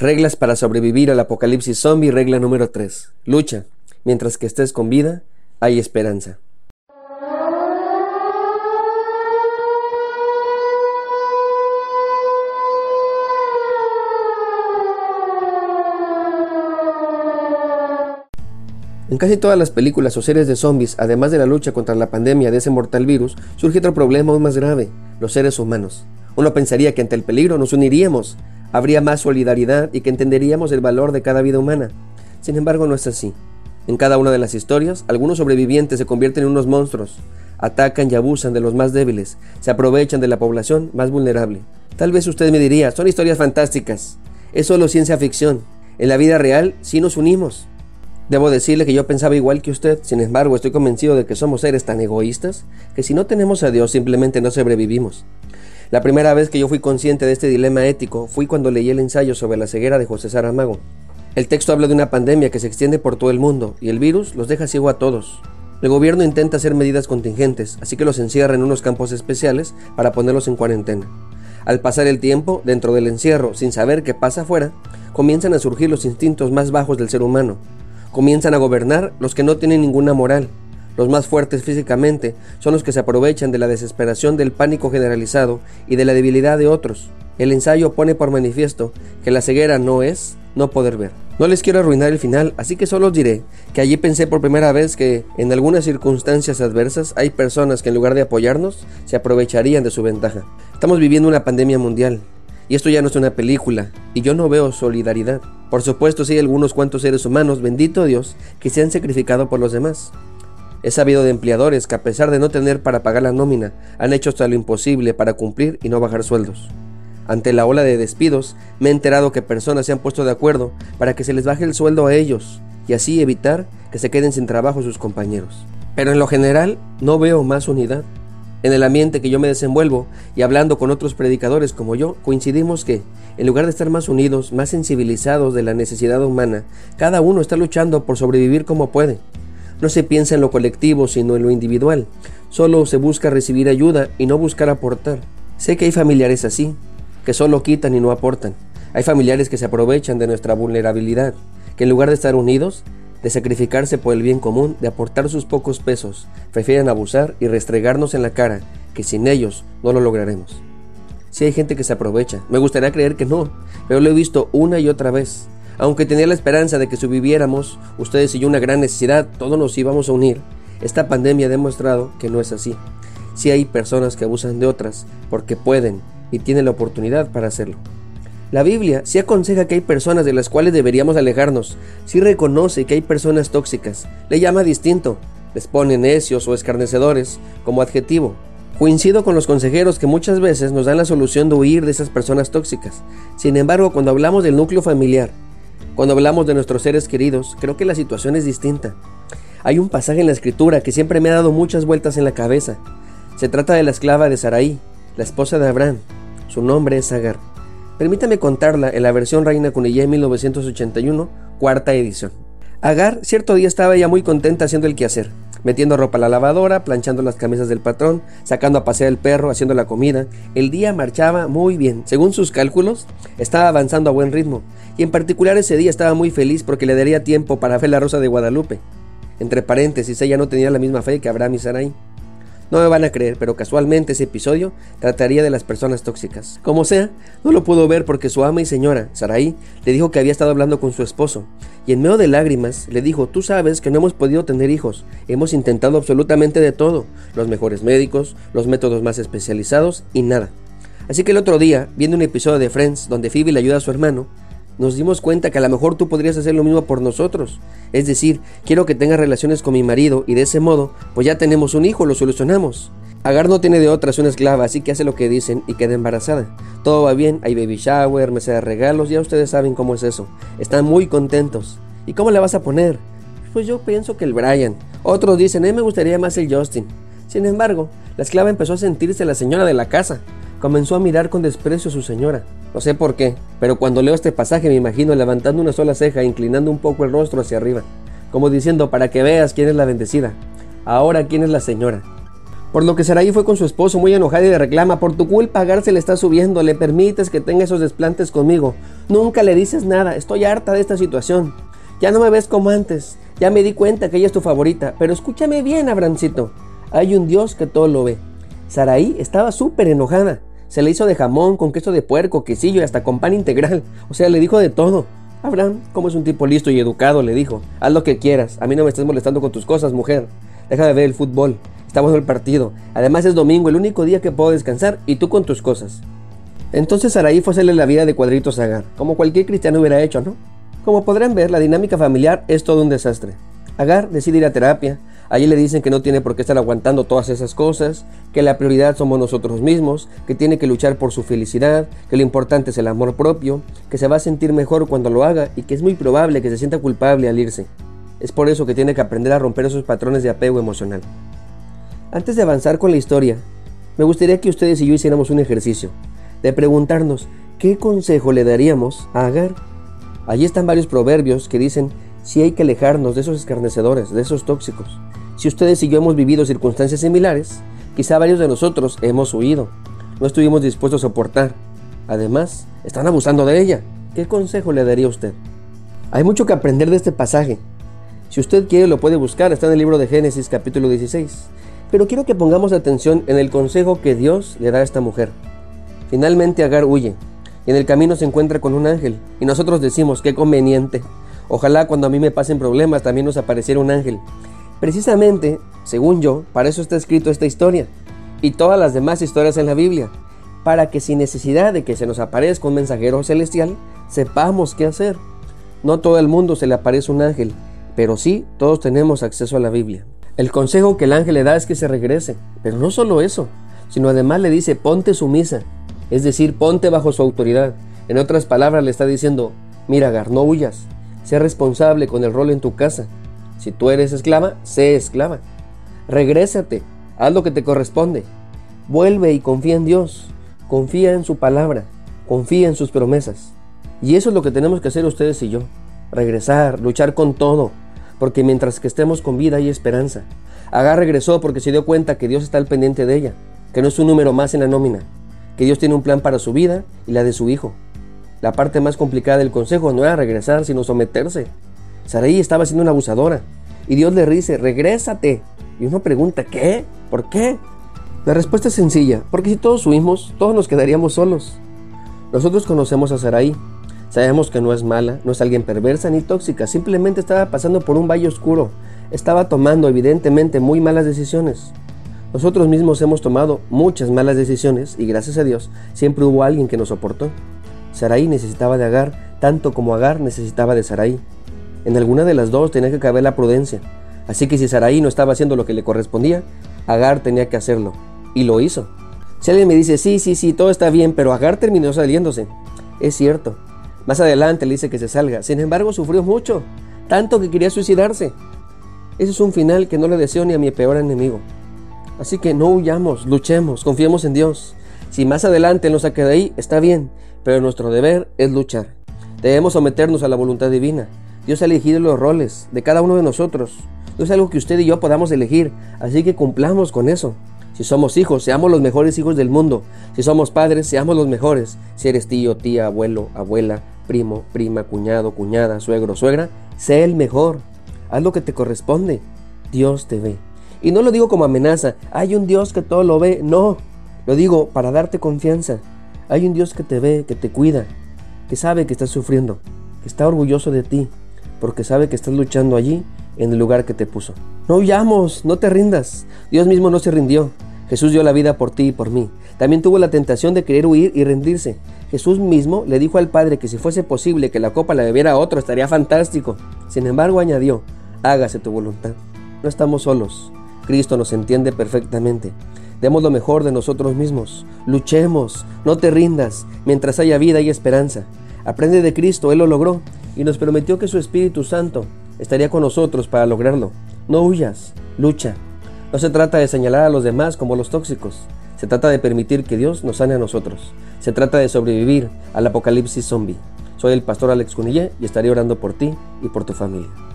Reglas para sobrevivir al apocalipsis zombie, regla número 3. Lucha. Mientras que estés con vida, hay esperanza. En casi todas las películas o series de zombies, además de la lucha contra la pandemia de ese mortal virus, surge otro problema aún más grave, los seres humanos. Uno pensaría que ante el peligro nos uniríamos, habría más solidaridad y que entenderíamos el valor de cada vida humana. Sin embargo, no es así. En cada una de las historias, algunos sobrevivientes se convierten en unos monstruos, atacan y abusan de los más débiles, se aprovechan de la población más vulnerable. Tal vez usted me diría, son historias fantásticas, es solo ciencia ficción. En la vida real sí nos unimos. Debo decirle que yo pensaba igual que usted, sin embargo estoy convencido de que somos seres tan egoístas que si no tenemos a Dios simplemente no sobrevivimos. La primera vez que yo fui consciente de este dilema ético fui cuando leí el ensayo sobre la ceguera de José Saramago. El texto habla de una pandemia que se extiende por todo el mundo y el virus los deja ciego a todos. El gobierno intenta hacer medidas contingentes, así que los encierra en unos campos especiales para ponerlos en cuarentena. Al pasar el tiempo, dentro del encierro, sin saber qué pasa afuera, comienzan a surgir los instintos más bajos del ser humano, Comienzan a gobernar los que no tienen ninguna moral. Los más fuertes físicamente son los que se aprovechan de la desesperación del pánico generalizado y de la debilidad de otros. El ensayo pone por manifiesto que la ceguera no es no poder ver. No les quiero arruinar el final, así que solo os diré que allí pensé por primera vez que en algunas circunstancias adversas hay personas que en lugar de apoyarnos se aprovecharían de su ventaja. Estamos viviendo una pandemia mundial y esto ya no es una película, y yo no veo solidaridad. Por supuesto, sí hay algunos cuantos seres humanos, bendito Dios, que se han sacrificado por los demás. He sabido de empleadores que a pesar de no tener para pagar la nómina, han hecho hasta lo imposible para cumplir y no bajar sueldos. Ante la ola de despidos, me he enterado que personas se han puesto de acuerdo para que se les baje el sueldo a ellos y así evitar que se queden sin trabajo sus compañeros. Pero en lo general no veo más unidad. En el ambiente que yo me desenvuelvo y hablando con otros predicadores como yo, coincidimos que, en lugar de estar más unidos, más sensibilizados de la necesidad humana, cada uno está luchando por sobrevivir como puede. No se piensa en lo colectivo, sino en lo individual. Solo se busca recibir ayuda y no buscar aportar. Sé que hay familiares así, que solo quitan y no aportan. Hay familiares que se aprovechan de nuestra vulnerabilidad, que en lugar de estar unidos, de sacrificarse por el bien común, de aportar sus pocos pesos, prefieren abusar y restregarnos en la cara que sin ellos no lo lograremos. Si hay gente que se aprovecha, me gustaría creer que no, pero lo he visto una y otra vez. Aunque tenía la esperanza de que si viviéramos, ustedes y yo, una gran necesidad, todos nos íbamos a unir, esta pandemia ha demostrado que no es así. Si hay personas que abusan de otras porque pueden y tienen la oportunidad para hacerlo. La Biblia sí aconseja que hay personas de las cuales deberíamos alejarnos, sí reconoce que hay personas tóxicas, le llama distinto, les pone necios o escarnecedores como adjetivo. Coincido con los consejeros que muchas veces nos dan la solución de huir de esas personas tóxicas. Sin embargo, cuando hablamos del núcleo familiar, cuando hablamos de nuestros seres queridos, creo que la situación es distinta. Hay un pasaje en la escritura que siempre me ha dado muchas vueltas en la cabeza. Se trata de la esclava de Sarai, la esposa de Abraham. Su nombre es Agar. Permítame contarla en la versión Reina Cunillé 1981, cuarta edición. Agar cierto día estaba ya muy contenta haciendo el quehacer, metiendo ropa a la lavadora, planchando las camisas del patrón, sacando a pasear el perro, haciendo la comida. El día marchaba muy bien. Según sus cálculos, estaba avanzando a buen ritmo, y en particular ese día estaba muy feliz porque le daría tiempo para ver la rosa de Guadalupe. Entre paréntesis, ella no tenía la misma fe que Abraham y Sarai. No me van a creer, pero casualmente ese episodio trataría de las personas tóxicas. Como sea, no lo pudo ver porque su ama y señora, Saraí, le dijo que había estado hablando con su esposo. Y en medio de lágrimas le dijo, tú sabes que no hemos podido tener hijos. Hemos intentado absolutamente de todo. Los mejores médicos, los métodos más especializados y nada. Así que el otro día, viendo un episodio de Friends donde Phoebe le ayuda a su hermano, nos dimos cuenta que a lo mejor tú podrías hacer lo mismo por nosotros. Es decir, quiero que tengas relaciones con mi marido y de ese modo, pues ya tenemos un hijo, lo solucionamos. Agar no tiene de otra, es una esclava, así que hace lo que dicen y queda embarazada. Todo va bien, hay baby shower, mesa de regalos, ya ustedes saben cómo es eso. Están muy contentos. ¿Y cómo le vas a poner? Pues yo pienso que el Brian. Otros dicen, mí me gustaría más el Justin. Sin embargo, la esclava empezó a sentirse la señora de la casa. Comenzó a mirar con desprecio a su señora. No sé por qué, pero cuando leo este pasaje me imagino levantando una sola ceja e inclinando un poco el rostro hacia arriba, como diciendo para que veas quién es la bendecida. Ahora quién es la señora. Por lo que Saraí fue con su esposo muy enojada y le reclama, por tu culpa Agar se le está subiendo, le permites que tenga esos desplantes conmigo. Nunca le dices nada, estoy harta de esta situación. Ya no me ves como antes, ya me di cuenta que ella es tu favorita, pero escúchame bien, Abrancito. Hay un Dios que todo lo ve. Saraí estaba súper enojada. Se le hizo de jamón, con queso de puerco, quesillo y hasta con pan integral. O sea, le dijo de todo. Abraham, como es un tipo listo y educado, le dijo, haz lo que quieras, a mí no me estés molestando con tus cosas, mujer. Deja de ver el fútbol, está bueno el partido. Además es domingo, el único día que puedo descansar, y tú con tus cosas. Entonces Saraí fue a hacerle la vida de cuadritos a Agar, como cualquier cristiano hubiera hecho, ¿no? Como podrán ver, la dinámica familiar es todo un desastre. Agar decide ir a terapia, Allí le dicen que no tiene por qué estar aguantando todas esas cosas, que la prioridad somos nosotros mismos, que tiene que luchar por su felicidad, que lo importante es el amor propio, que se va a sentir mejor cuando lo haga y que es muy probable que se sienta culpable al irse. Es por eso que tiene que aprender a romper esos patrones de apego emocional. Antes de avanzar con la historia, me gustaría que ustedes y yo hiciéramos un ejercicio de preguntarnos qué consejo le daríamos a Agar. Allí están varios proverbios que dicen si hay que alejarnos de esos escarnecedores, de esos tóxicos. Si ustedes y yo hemos vivido circunstancias similares, quizá varios de nosotros hemos huido, no estuvimos dispuestos a soportar. Además, están abusando de ella. ¿Qué consejo le daría a usted? Hay mucho que aprender de este pasaje. Si usted quiere lo puede buscar, está en el libro de Génesis capítulo 16. Pero quiero que pongamos atención en el consejo que Dios le da a esta mujer. Finalmente Agar huye y en el camino se encuentra con un ángel y nosotros decimos, qué conveniente. Ojalá cuando a mí me pasen problemas también nos apareciera un ángel Precisamente, según yo, para eso está escrito esta historia y todas las demás historias en la Biblia, para que sin necesidad de que se nos aparezca un mensajero celestial, sepamos qué hacer. No todo el mundo se le aparece un ángel, pero sí todos tenemos acceso a la Biblia. El consejo que el ángel le da es que se regrese, pero no solo eso, sino además le dice ponte sumisa, es decir, ponte bajo su autoridad. En otras palabras le está diciendo, mira Gar, no huyas, sé responsable con el rol en tu casa, si tú eres esclava, sé esclava. Regrésate, haz lo que te corresponde. Vuelve y confía en Dios. Confía en su palabra. Confía en sus promesas. Y eso es lo que tenemos que hacer ustedes y yo. Regresar, luchar con todo. Porque mientras que estemos con vida hay esperanza. Agar regresó porque se dio cuenta que Dios está al pendiente de ella. Que no es un número más en la nómina. Que Dios tiene un plan para su vida y la de su hijo. La parte más complicada del consejo no era regresar, sino someterse. Saraí estaba siendo una abusadora. Y Dios le dice, regrésate. Y uno pregunta, ¿qué? ¿Por qué? La respuesta es sencilla, porque si todos huimos, todos nos quedaríamos solos. Nosotros conocemos a Saraí. Sabemos que no es mala, no es alguien perversa ni tóxica, simplemente estaba pasando por un valle oscuro. Estaba tomando evidentemente muy malas decisiones. Nosotros mismos hemos tomado muchas malas decisiones y gracias a Dios siempre hubo alguien que nos soportó. Saraí necesitaba de Agar tanto como Agar necesitaba de Saraí. En alguna de las dos tenía que caber la prudencia. Así que si Saraí no estaba haciendo lo que le correspondía, Agar tenía que hacerlo. Y lo hizo. Si alguien me dice, sí, sí, sí, todo está bien, pero Agar terminó saliéndose. Es cierto. Más adelante le dice que se salga. Sin embargo, sufrió mucho. Tanto que quería suicidarse. Ese es un final que no le deseo ni a mi peor enemigo. Así que no huyamos, luchemos, confiemos en Dios. Si más adelante nos saca de ahí, está bien, pero nuestro deber es luchar. Debemos someternos a la voluntad divina. Dios ha elegido los roles de cada uno de nosotros. No es algo que usted y yo podamos elegir, así que cumplamos con eso. Si somos hijos, seamos los mejores hijos del mundo. Si somos padres, seamos los mejores. Si eres tío, tía, abuelo, abuela, primo, prima, cuñado, cuñada, suegro, suegra, sé el mejor. Haz lo que te corresponde. Dios te ve. Y no lo digo como amenaza. Hay un Dios que todo lo ve. No. Lo digo para darte confianza. Hay un Dios que te ve, que te cuida, que sabe que estás sufriendo, que está orgulloso de ti, porque sabe que estás luchando allí en el lugar que te puso. No huyamos, no te rindas. Dios mismo no se rindió. Jesús dio la vida por ti y por mí. También tuvo la tentación de querer huir y rendirse. Jesús mismo le dijo al Padre que si fuese posible que la copa la bebiera otro, estaría fantástico. Sin embargo, añadió, hágase tu voluntad. No estamos solos. Cristo nos entiende perfectamente. Demos lo mejor de nosotros mismos. Luchemos, no te rindas. Mientras haya vida y esperanza. Aprende de Cristo, Él lo logró y nos prometió que su Espíritu Santo estaría con nosotros para lograrlo. No huyas, lucha. No se trata de señalar a los demás como los tóxicos, se trata de permitir que Dios nos sane a nosotros. Se trata de sobrevivir al apocalipsis zombie. Soy el pastor Alex Cunillé y estaré orando por ti y por tu familia.